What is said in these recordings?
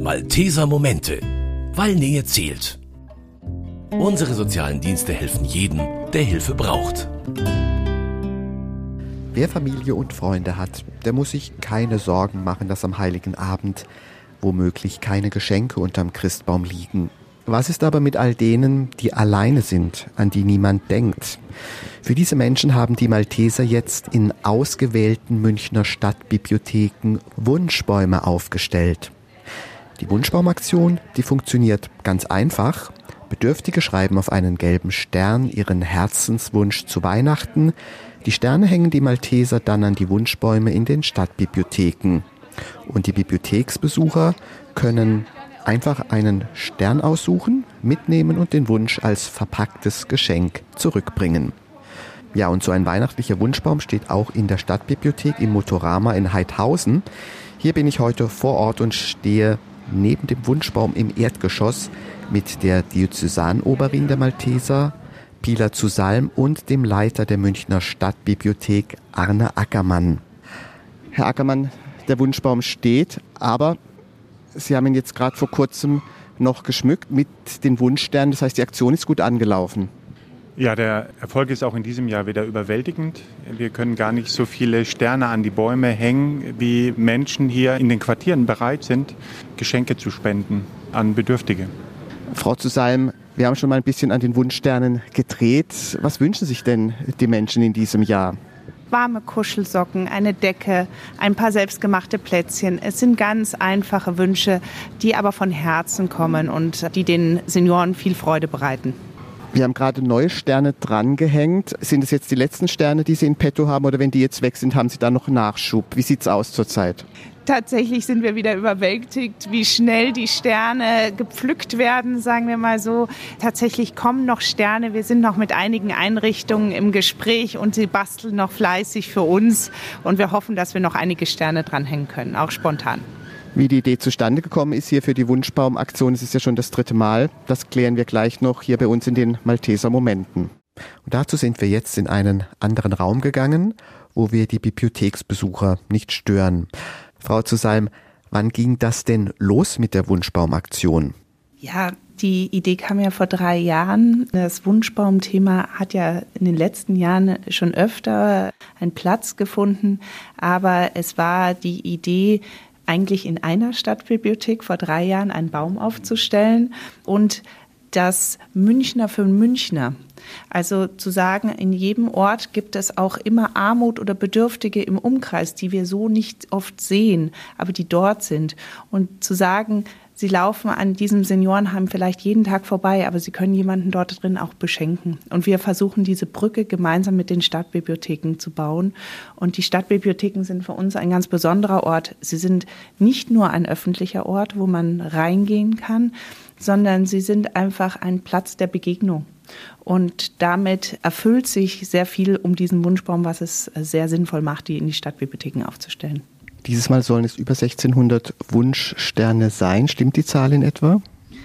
Malteser Momente, weil Nähe zählt. Unsere sozialen Dienste helfen jedem, der Hilfe braucht. Wer Familie und Freunde hat, der muss sich keine Sorgen machen, dass am heiligen Abend womöglich keine Geschenke unterm Christbaum liegen. Was ist aber mit all denen, die alleine sind, an die niemand denkt? Für diese Menschen haben die Malteser jetzt in ausgewählten Münchner Stadtbibliotheken Wunschbäume aufgestellt. Die Wunschbaumaktion, die funktioniert ganz einfach. Bedürftige schreiben auf einen gelben Stern ihren Herzenswunsch zu Weihnachten. Die Sterne hängen die Malteser dann an die Wunschbäume in den Stadtbibliotheken. Und die Bibliotheksbesucher können einfach einen Stern aussuchen, mitnehmen und den Wunsch als verpacktes Geschenk zurückbringen. Ja, und so ein weihnachtlicher Wunschbaum steht auch in der Stadtbibliothek im Motorama in Heidhausen. Hier bin ich heute vor Ort und stehe neben dem Wunschbaum im Erdgeschoss mit der Diözesanoberin der Malteser, Pila zu Salm und dem Leiter der Münchner Stadtbibliothek, Arne Ackermann. Herr Ackermann, der Wunschbaum steht, aber Sie haben ihn jetzt gerade vor kurzem noch geschmückt mit den Wunschsternen. Das heißt, die Aktion ist gut angelaufen. Ja, der Erfolg ist auch in diesem Jahr wieder überwältigend. Wir können gar nicht so viele Sterne an die Bäume hängen, wie Menschen hier in den Quartieren bereit sind, Geschenke zu spenden an Bedürftige. Frau Zusalm, wir haben schon mal ein bisschen an den Wunschsternen gedreht. Was wünschen sich denn die Menschen in diesem Jahr? Warme Kuschelsocken, eine Decke, ein paar selbstgemachte Plätzchen. Es sind ganz einfache Wünsche, die aber von Herzen kommen und die den Senioren viel Freude bereiten. Wir haben gerade neue Sterne drangehängt. Sind es jetzt die letzten Sterne, die Sie in petto haben oder wenn die jetzt weg sind, haben Sie da noch Nachschub? Wie sieht es aus zurzeit? Tatsächlich sind wir wieder überwältigt, wie schnell die Sterne gepflückt werden, sagen wir mal so. Tatsächlich kommen noch Sterne. Wir sind noch mit einigen Einrichtungen im Gespräch und sie basteln noch fleißig für uns. Und wir hoffen, dass wir noch einige Sterne dranhängen können, auch spontan. Wie die Idee zustande gekommen ist hier für die Wunschbaumaktion, es ist ja schon das dritte Mal. Das klären wir gleich noch hier bei uns in den Malteser Momenten. Und dazu sind wir jetzt in einen anderen Raum gegangen, wo wir die Bibliotheksbesucher nicht stören. Frau Zusalm, wann ging das denn los mit der Wunschbaumaktion? Ja, die Idee kam ja vor drei Jahren. Das Wunschbaumthema hat ja in den letzten Jahren schon öfter einen Platz gefunden, aber es war die Idee, eigentlich in einer Stadtbibliothek vor drei Jahren einen Baum aufzustellen und das Münchner für Münchner. Also zu sagen, in jedem Ort gibt es auch immer Armut oder Bedürftige im Umkreis, die wir so nicht oft sehen, aber die dort sind. Und zu sagen, Sie laufen an diesem Seniorenheim vielleicht jeden Tag vorbei, aber Sie können jemanden dort drin auch beschenken. Und wir versuchen diese Brücke gemeinsam mit den Stadtbibliotheken zu bauen. Und die Stadtbibliotheken sind für uns ein ganz besonderer Ort. Sie sind nicht nur ein öffentlicher Ort, wo man reingehen kann, sondern sie sind einfach ein Platz der Begegnung. Und damit erfüllt sich sehr viel um diesen Wunschbaum, was es sehr sinnvoll macht, die in die Stadtbibliotheken aufzustellen. Dieses Mal sollen es über 1600 Wunschsterne sein. Stimmt die Zahl in etwa?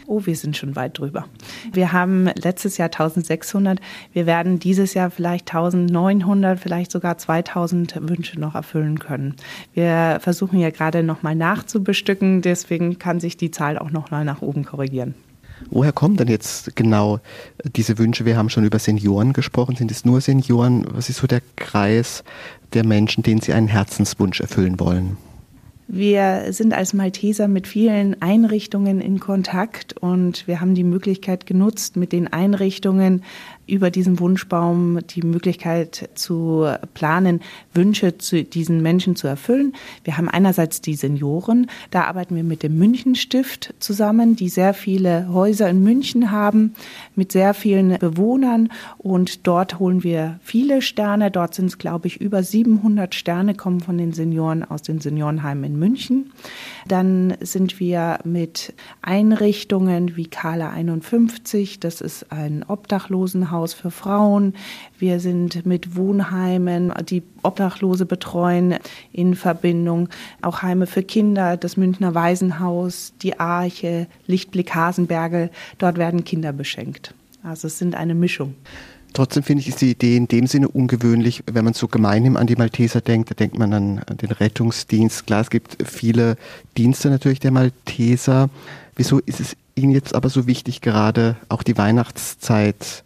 Oh, wir sind schon weit drüber. Wir haben letztes Jahr 1600. Wir werden dieses Jahr vielleicht 1900, vielleicht sogar 2000 Wünsche noch erfüllen können. Wir versuchen ja gerade noch mal nachzubestücken. Deswegen kann sich die Zahl auch noch mal nach oben korrigieren. Woher kommen denn jetzt genau diese Wünsche? Wir haben schon über Senioren gesprochen. Sind es nur Senioren? Was ist so der Kreis der Menschen, denen Sie einen Herzenswunsch erfüllen wollen? Wir sind als Malteser mit vielen Einrichtungen in Kontakt und wir haben die Möglichkeit genutzt, mit den Einrichtungen über diesen Wunschbaum die Möglichkeit zu planen, Wünsche zu diesen Menschen zu erfüllen. Wir haben einerseits die Senioren, da arbeiten wir mit dem Münchenstift zusammen, die sehr viele Häuser in München haben, mit sehr vielen Bewohnern und dort holen wir viele Sterne. Dort sind es, glaube ich, über 700 Sterne kommen von den Senioren aus den Seniorenheimen in München. Dann sind wir mit Einrichtungen wie Kala 51, das ist ein Obdachlosenhaus für Frauen. Wir sind mit Wohnheimen, die Obdachlose betreuen, in Verbindung. Auch Heime für Kinder, das Münchner Waisenhaus, die Arche, Lichtblick Hasenberge. Dort werden Kinder beschenkt. Also es sind eine Mischung. Trotzdem finde ich, ist die Idee in dem Sinne ungewöhnlich, wenn man so gemeinhin an die Malteser denkt, da denkt man an den Rettungsdienst. Klar, es gibt viele Dienste natürlich der Malteser. Wieso ist es Ihnen jetzt aber so wichtig, gerade auch die Weihnachtszeit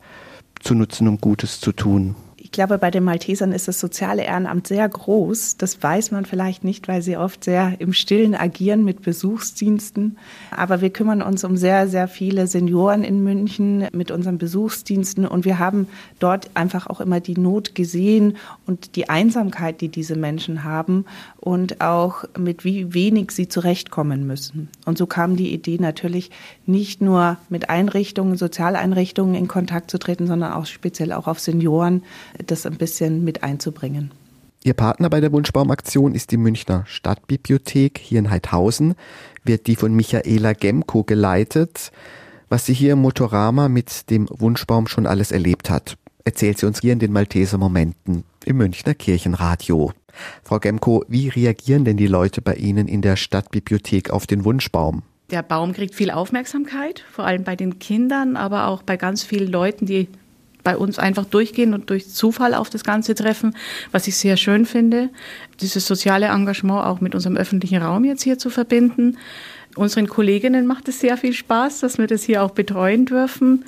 zu nutzen, um Gutes zu tun? Ich glaube, bei den Maltesern ist das soziale Ehrenamt sehr groß. Das weiß man vielleicht nicht, weil sie oft sehr im Stillen agieren mit Besuchsdiensten. Aber wir kümmern uns um sehr, sehr viele Senioren in München mit unseren Besuchsdiensten. Und wir haben dort einfach auch immer die Not gesehen und die Einsamkeit, die diese Menschen haben und auch mit wie wenig sie zurechtkommen müssen. Und so kam die Idee natürlich nicht nur mit Einrichtungen, Sozialeinrichtungen in Kontakt zu treten, sondern auch speziell auch auf Senioren das ein bisschen mit einzubringen. Ihr Partner bei der Wunschbaumaktion ist die Münchner Stadtbibliothek hier in Heidhausen, wird die von Michaela Gemko geleitet. Was sie hier im Motorama mit dem Wunschbaum schon alles erlebt hat, erzählt sie uns hier in den Malteser Momenten im Münchner Kirchenradio. Frau Gemko, wie reagieren denn die Leute bei Ihnen in der Stadtbibliothek auf den Wunschbaum? Der Baum kriegt viel Aufmerksamkeit, vor allem bei den Kindern, aber auch bei ganz vielen Leuten, die bei uns einfach durchgehen und durch Zufall auf das Ganze treffen, was ich sehr schön finde. Dieses soziale Engagement auch mit unserem öffentlichen Raum jetzt hier zu verbinden. Unseren Kolleginnen macht es sehr viel Spaß, dass wir das hier auch betreuen dürfen.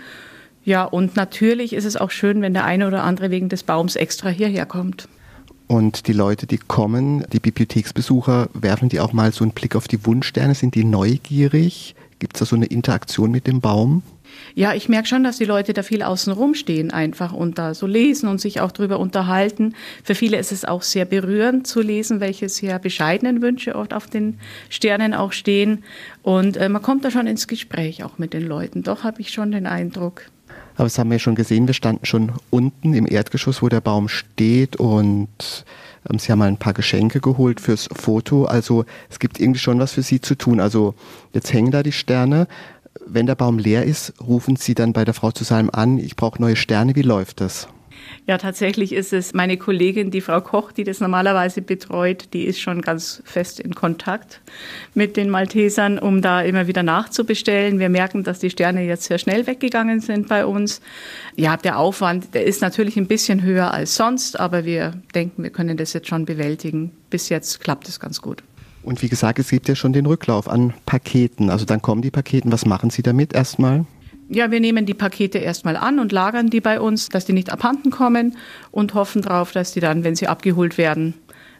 Ja, und natürlich ist es auch schön, wenn der eine oder andere wegen des Baums extra hierher kommt. Und die Leute, die kommen, die Bibliotheksbesucher, werfen die auch mal so einen Blick auf die Wunschsterne? Sind die neugierig? Gibt es da so eine Interaktion mit dem Baum? Ja, ich merke schon, dass die Leute da viel außen rum stehen einfach und da so lesen und sich auch darüber unterhalten. Für viele ist es auch sehr berührend zu lesen, welche sehr bescheidenen Wünsche oft auf den Sternen auch stehen. Und äh, man kommt da schon ins Gespräch auch mit den Leuten. Doch habe ich schon den Eindruck. Aber das haben wir ja schon gesehen, wir standen schon unten im Erdgeschoss, wo der Baum steht und ähm, Sie haben mal ein paar Geschenke geholt fürs Foto. Also es gibt irgendwie schon was für Sie zu tun. Also jetzt hängen da die Sterne wenn der Baum leer ist, rufen Sie dann bei der Frau zu Salm an, ich brauche neue Sterne, wie läuft das? Ja, tatsächlich ist es meine Kollegin, die Frau Koch, die das normalerweise betreut, die ist schon ganz fest in Kontakt mit den Maltesern, um da immer wieder nachzubestellen. Wir merken, dass die Sterne jetzt sehr schnell weggegangen sind bei uns. Ja, der Aufwand, der ist natürlich ein bisschen höher als sonst, aber wir denken, wir können das jetzt schon bewältigen. Bis jetzt klappt es ganz gut. Und wie gesagt, es gibt ja schon den Rücklauf an Paketen. Also dann kommen die Paketen. Was machen Sie damit erstmal? Ja, wir nehmen die Pakete erstmal an und lagern die bei uns, dass die nicht abhanden kommen und hoffen darauf, dass die dann, wenn sie abgeholt werden,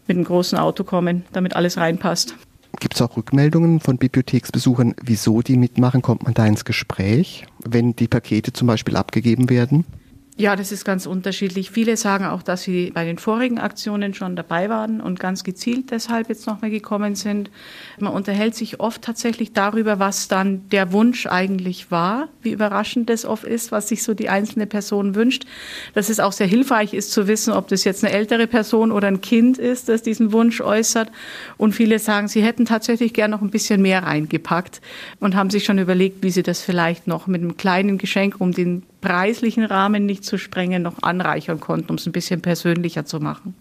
mit einem großen Auto kommen, damit alles reinpasst. Gibt es auch Rückmeldungen von Bibliotheksbesuchern, wieso die mitmachen? Kommt man da ins Gespräch, wenn die Pakete zum Beispiel abgegeben werden? Ja, das ist ganz unterschiedlich. Viele sagen auch, dass sie bei den vorigen Aktionen schon dabei waren und ganz gezielt deshalb jetzt nochmal gekommen sind. Man unterhält sich oft tatsächlich darüber, was dann der Wunsch eigentlich war, wie überraschend das oft ist, was sich so die einzelne Person wünscht. Dass es auch sehr hilfreich ist zu wissen, ob das jetzt eine ältere Person oder ein Kind ist, das diesen Wunsch äußert. Und viele sagen, sie hätten tatsächlich gern noch ein bisschen mehr reingepackt und haben sich schon überlegt, wie sie das vielleicht noch mit einem kleinen Geschenk um den preislichen Rahmen nicht zu sprengen, noch anreichern konnten, um es ein bisschen persönlicher zu machen.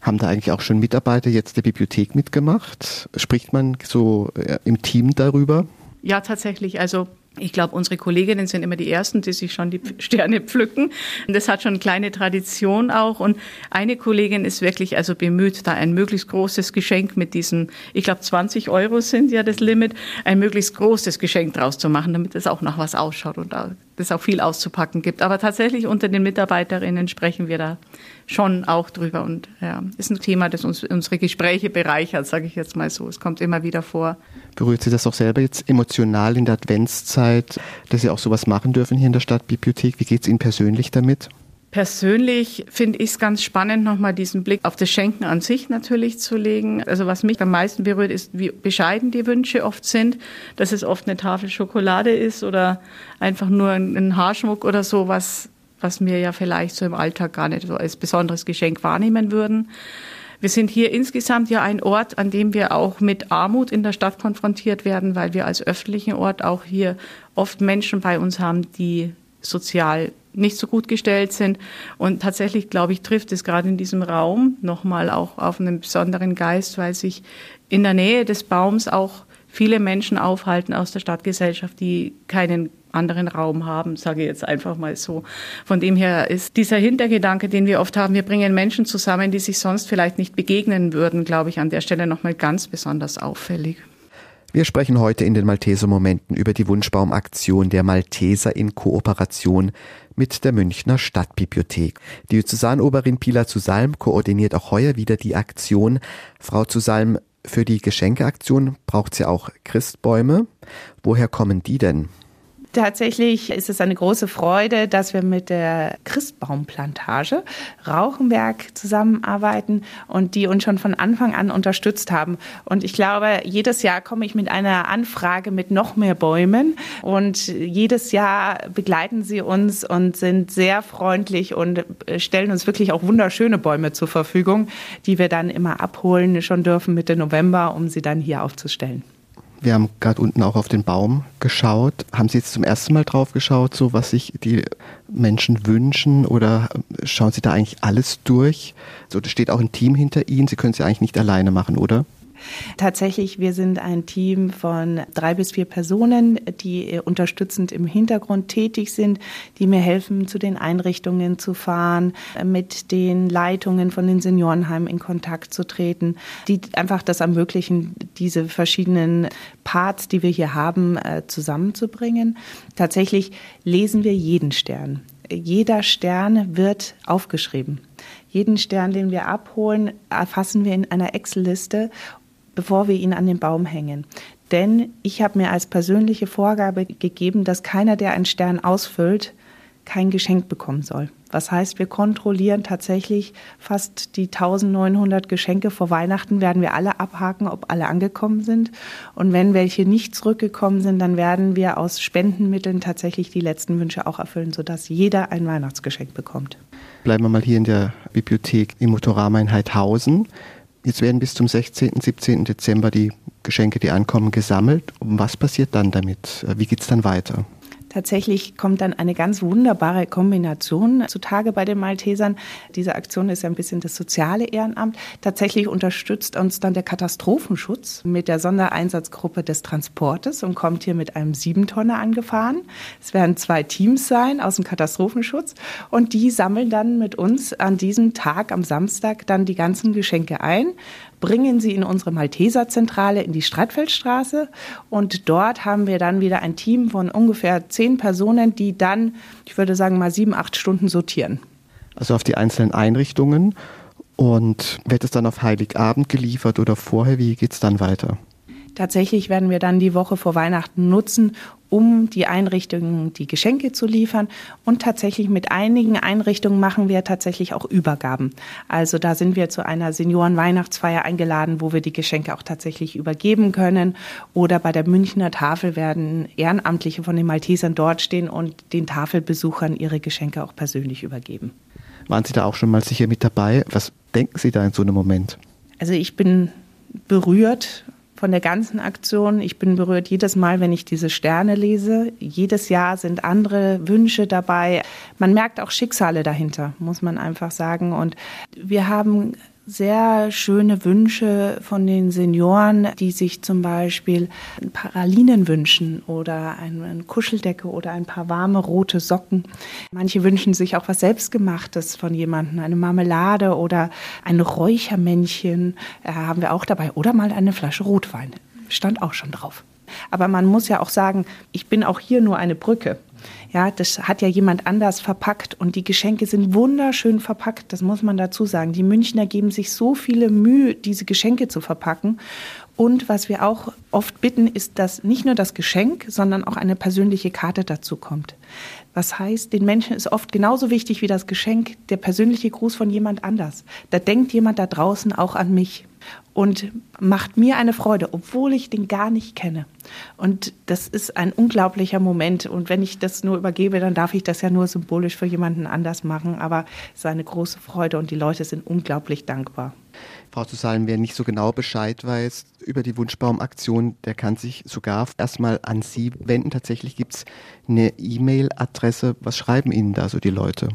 Haben da eigentlich auch schon Mitarbeiter jetzt der Bibliothek mitgemacht? Spricht man so äh, im Team darüber? Ja, tatsächlich. Also ich glaube, unsere Kolleginnen sind immer die Ersten, die sich schon die Sterne pflücken. Und das hat schon eine kleine Tradition auch. Und eine Kollegin ist wirklich also bemüht, da ein möglichst großes Geschenk mit diesen, ich glaube, 20 Euro sind ja das Limit, ein möglichst großes Geschenk draus zu machen, damit es auch nach was ausschaut und es auch viel auszupacken gibt. Aber tatsächlich unter den Mitarbeiterinnen sprechen wir da schon auch drüber. Und ja, ist ein Thema, das uns unsere Gespräche bereichert, sage ich jetzt mal so. Es kommt immer wieder vor. Berührt Sie das auch selber jetzt emotional in der Adventszeit, dass Sie auch sowas machen dürfen hier in der Stadtbibliothek? Wie geht es Ihnen persönlich damit? Persönlich finde ich es ganz spannend, nochmal diesen Blick auf das Schenken an sich natürlich zu legen. Also was mich am meisten berührt, ist, wie bescheiden die Wünsche oft sind, dass es oft eine Tafel Schokolade ist oder einfach nur ein Haarschmuck oder so, was, was wir ja vielleicht so im Alltag gar nicht so als besonderes Geschenk wahrnehmen würden. Wir sind hier insgesamt ja ein Ort, an dem wir auch mit Armut in der Stadt konfrontiert werden, weil wir als öffentlichen Ort auch hier oft Menschen bei uns haben, die sozial nicht so gut gestellt sind. Und tatsächlich, glaube ich, trifft es gerade in diesem Raum nochmal auch auf einen besonderen Geist, weil sich in der Nähe des Baums auch viele Menschen aufhalten aus der Stadtgesellschaft, die keinen anderen Raum haben, sage ich jetzt einfach mal so. Von dem her ist dieser Hintergedanke, den wir oft haben, wir bringen Menschen zusammen, die sich sonst vielleicht nicht begegnen würden, glaube ich, an der Stelle nochmal ganz besonders auffällig. Wir sprechen heute in den Malteser Momenten über die Wunschbaumaktion der Malteser in Kooperation mit der Münchner Stadtbibliothek. Die Diözesanoberin Pila Zusalm koordiniert auch heuer wieder die Aktion. Frau Zusalm, für die Geschenkeaktion braucht sie auch Christbäume. Woher kommen die denn? Tatsächlich ist es eine große Freude, dass wir mit der Christbaumplantage Rauchenberg zusammenarbeiten und die uns schon von Anfang an unterstützt haben. Und ich glaube, jedes Jahr komme ich mit einer Anfrage mit noch mehr Bäumen und jedes Jahr begleiten sie uns und sind sehr freundlich und stellen uns wirklich auch wunderschöne Bäume zur Verfügung, die wir dann immer abholen schon dürfen Mitte November, um sie dann hier aufzustellen. Wir haben gerade unten auch auf den Baum geschaut. Haben Sie jetzt zum ersten Mal drauf geschaut, so was sich die Menschen wünschen oder schauen Sie da eigentlich alles durch? So, da steht auch ein Team hinter Ihnen. Sie können es ja eigentlich nicht alleine machen, oder? Tatsächlich, wir sind ein Team von drei bis vier Personen, die unterstützend im Hintergrund tätig sind, die mir helfen, zu den Einrichtungen zu fahren, mit den Leitungen von den Seniorenheimen in Kontakt zu treten, die einfach das ermöglichen, diese verschiedenen Parts, die wir hier haben, äh, zusammenzubringen. Tatsächlich lesen wir jeden Stern. Jeder Stern wird aufgeschrieben. Jeden Stern, den wir abholen, erfassen wir in einer Excel-Liste bevor wir ihn an den Baum hängen. Denn ich habe mir als persönliche Vorgabe gegeben, dass keiner, der einen Stern ausfüllt, kein Geschenk bekommen soll. Was heißt, wir kontrollieren tatsächlich fast die 1900 Geschenke vor Weihnachten, werden wir alle abhaken, ob alle angekommen sind. Und wenn welche nicht zurückgekommen sind, dann werden wir aus Spendenmitteln tatsächlich die letzten Wünsche auch erfüllen, sodass jeder ein Weihnachtsgeschenk bekommt. Bleiben wir mal hier in der Bibliothek im Motorama in Heidhausen. Jetzt werden bis zum 16., 17. Dezember die Geschenke, die ankommen, gesammelt. Und was passiert dann damit? Wie geht es dann weiter? Tatsächlich kommt dann eine ganz wunderbare Kombination zutage bei den Maltesern. Diese Aktion ist ja ein bisschen das soziale Ehrenamt. Tatsächlich unterstützt uns dann der Katastrophenschutz mit der Sondereinsatzgruppe des Transportes und kommt hier mit einem Siebentonner angefahren. Es werden zwei Teams sein aus dem Katastrophenschutz und die sammeln dann mit uns an diesem Tag am Samstag dann die ganzen Geschenke ein bringen sie in unsere Malteserzentrale in die Streitfeldstraße und dort haben wir dann wieder ein Team von ungefähr zehn Personen, die dann, ich würde sagen, mal sieben, acht Stunden sortieren. Also auf die einzelnen Einrichtungen und wird es dann auf Heiligabend geliefert oder vorher? Wie geht es dann weiter? Tatsächlich werden wir dann die Woche vor Weihnachten nutzen, um die Einrichtungen die Geschenke zu liefern. Und tatsächlich mit einigen Einrichtungen machen wir tatsächlich auch Übergaben. Also da sind wir zu einer Senioren-Weihnachtsfeier eingeladen, wo wir die Geschenke auch tatsächlich übergeben können. Oder bei der Münchner Tafel werden Ehrenamtliche von den Maltesern dort stehen und den Tafelbesuchern ihre Geschenke auch persönlich übergeben. Waren Sie da auch schon mal sicher mit dabei? Was denken Sie da in so einem Moment? Also ich bin berührt von der ganzen Aktion. Ich bin berührt jedes Mal, wenn ich diese Sterne lese. Jedes Jahr sind andere Wünsche dabei. Man merkt auch Schicksale dahinter, muss man einfach sagen. Und wir haben sehr schöne Wünsche von den Senioren, die sich zum Beispiel Paralinen wünschen oder eine Kuscheldecke oder ein paar warme rote Socken. Manche wünschen sich auch was Selbstgemachtes von jemandem, eine Marmelade oder ein Räuchermännchen äh, haben wir auch dabei oder mal eine Flasche Rotwein. Stand auch schon drauf. Aber man muss ja auch sagen, ich bin auch hier nur eine Brücke. Ja, das hat ja jemand anders verpackt und die Geschenke sind wunderschön verpackt, das muss man dazu sagen. Die Münchner geben sich so viele Mühe, diese Geschenke zu verpacken. Und was wir auch oft bitten, ist, dass nicht nur das Geschenk, sondern auch eine persönliche Karte dazu kommt. Was heißt, den Menschen ist oft genauso wichtig wie das Geschenk der persönliche Gruß von jemand anders. Da denkt jemand da draußen auch an mich und macht mir eine Freude, obwohl ich den gar nicht kenne. Und das ist ein unglaublicher Moment. Und wenn ich das nur übergebe, dann darf ich das ja nur symbolisch für jemanden anders machen. Aber es ist eine große Freude und die Leute sind unglaublich dankbar. Frau Zusalm, wer nicht so genau Bescheid weiß über die Wunschbaumaktion, der kann sich sogar erstmal an Sie wenden. Tatsächlich gibt es eine E-Mail-Adresse. Was schreiben Ihnen da so die Leute?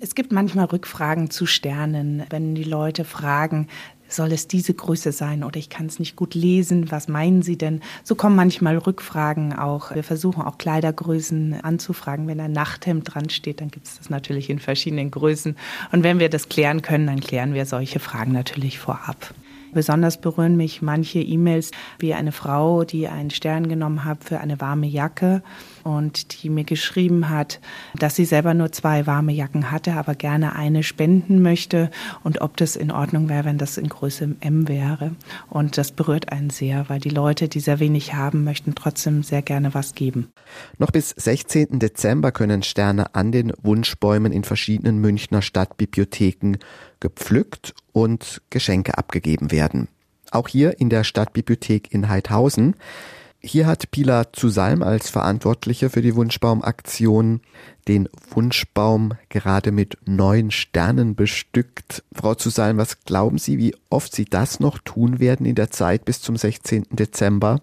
Es gibt manchmal Rückfragen zu Sternen, wenn die Leute fragen, soll es diese Größe sein oder ich kann es nicht gut lesen, was meinen Sie denn? So kommen manchmal Rückfragen auch. Wir versuchen auch Kleidergrößen anzufragen. Wenn ein Nachthemd dran steht, dann gibt es das natürlich in verschiedenen Größen. Und wenn wir das klären können, dann klären wir solche Fragen natürlich vorab. Besonders berühren mich manche E-Mails wie eine Frau, die einen Stern genommen hat für eine warme Jacke und die mir geschrieben hat, dass sie selber nur zwei warme Jacken hatte, aber gerne eine spenden möchte und ob das in Ordnung wäre, wenn das in Größe M wäre. Und das berührt einen sehr, weil die Leute, die sehr wenig haben, möchten trotzdem sehr gerne was geben. Noch bis 16. Dezember können Sterne an den Wunschbäumen in verschiedenen Münchner Stadtbibliotheken gepflückt und Geschenke abgegeben werden. Auch hier in der Stadtbibliothek in Heidhausen. Hier hat Pila Zusalm als Verantwortliche für die Wunschbaumaktion den Wunschbaum gerade mit neun Sternen bestückt. Frau Zusalm, was glauben Sie, wie oft Sie das noch tun werden in der Zeit bis zum 16. Dezember?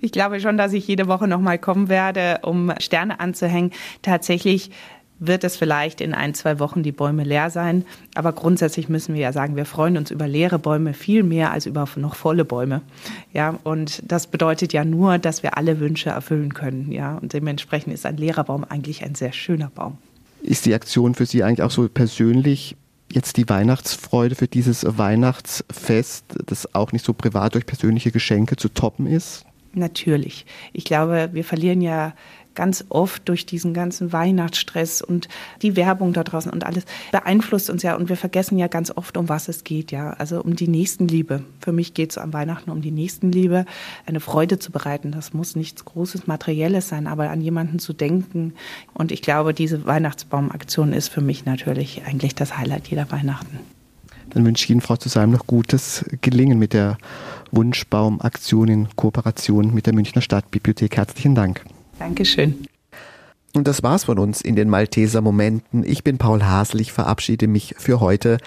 Ich glaube schon, dass ich jede Woche noch mal kommen werde, um Sterne anzuhängen. Tatsächlich wird es vielleicht in ein, zwei Wochen die Bäume leer sein. Aber grundsätzlich müssen wir ja sagen, wir freuen uns über leere Bäume viel mehr als über noch volle Bäume. Ja, und das bedeutet ja nur, dass wir alle Wünsche erfüllen können. Ja, und dementsprechend ist ein leerer Baum eigentlich ein sehr schöner Baum. Ist die Aktion für Sie eigentlich auch so persönlich jetzt die Weihnachtsfreude für dieses Weihnachtsfest, das auch nicht so privat durch persönliche Geschenke zu toppen ist? Natürlich. Ich glaube, wir verlieren ja ganz oft durch diesen ganzen Weihnachtsstress und die Werbung da draußen und alles beeinflusst uns ja und wir vergessen ja ganz oft, um was es geht, ja. Also um die Nächstenliebe. Für mich geht es am Weihnachten um die Nächstenliebe, eine Freude zu bereiten. Das muss nichts Großes Materielles sein, aber an jemanden zu denken. Und ich glaube, diese Weihnachtsbaumaktion ist für mich natürlich eigentlich das Highlight jeder Weihnachten. Dann wünsche ich Ihnen, Frau Zusalm, noch gutes Gelingen mit der Wunschbaumaktion in Kooperation mit der Münchner Stadtbibliothek. Herzlichen Dank. Dankeschön. Und das war's von uns in den Malteser Momenten. Ich bin Paul Hasel, ich verabschiede mich für heute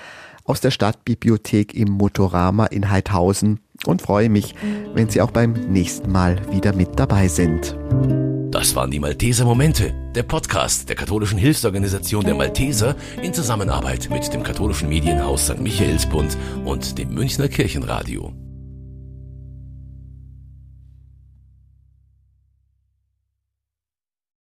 aus der Stadtbibliothek im Motorama in Heidhausen und freue mich, wenn Sie auch beim nächsten Mal wieder mit dabei sind. Das waren die Malteser Momente, der Podcast der katholischen Hilfsorganisation der Malteser in Zusammenarbeit mit dem katholischen Medienhaus St. Michaelsbund und dem Münchner Kirchenradio.